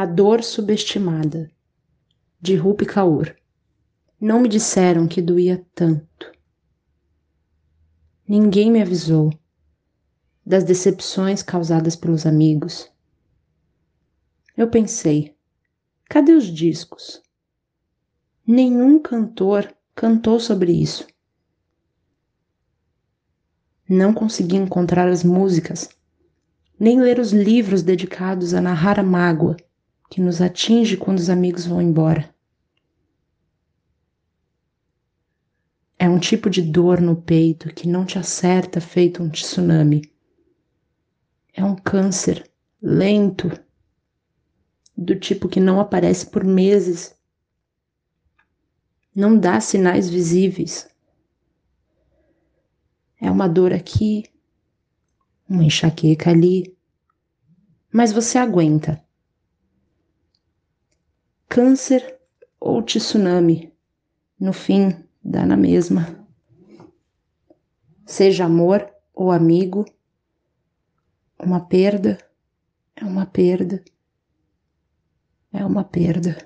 A Dor Subestimada, de Rupi Kaur. Não me disseram que doía tanto. Ninguém me avisou das decepções causadas pelos amigos. Eu pensei, cadê os discos? Nenhum cantor cantou sobre isso. Não consegui encontrar as músicas, nem ler os livros dedicados a narrar a mágoa que nos atinge quando os amigos vão embora. É um tipo de dor no peito que não te acerta feito um tsunami. É um câncer lento, do tipo que não aparece por meses. Não dá sinais visíveis. É uma dor aqui, uma enxaqueca ali, mas você aguenta câncer ou tsunami. No fim, dá na mesma. Seja amor ou amigo, uma perda é uma perda, é uma perda.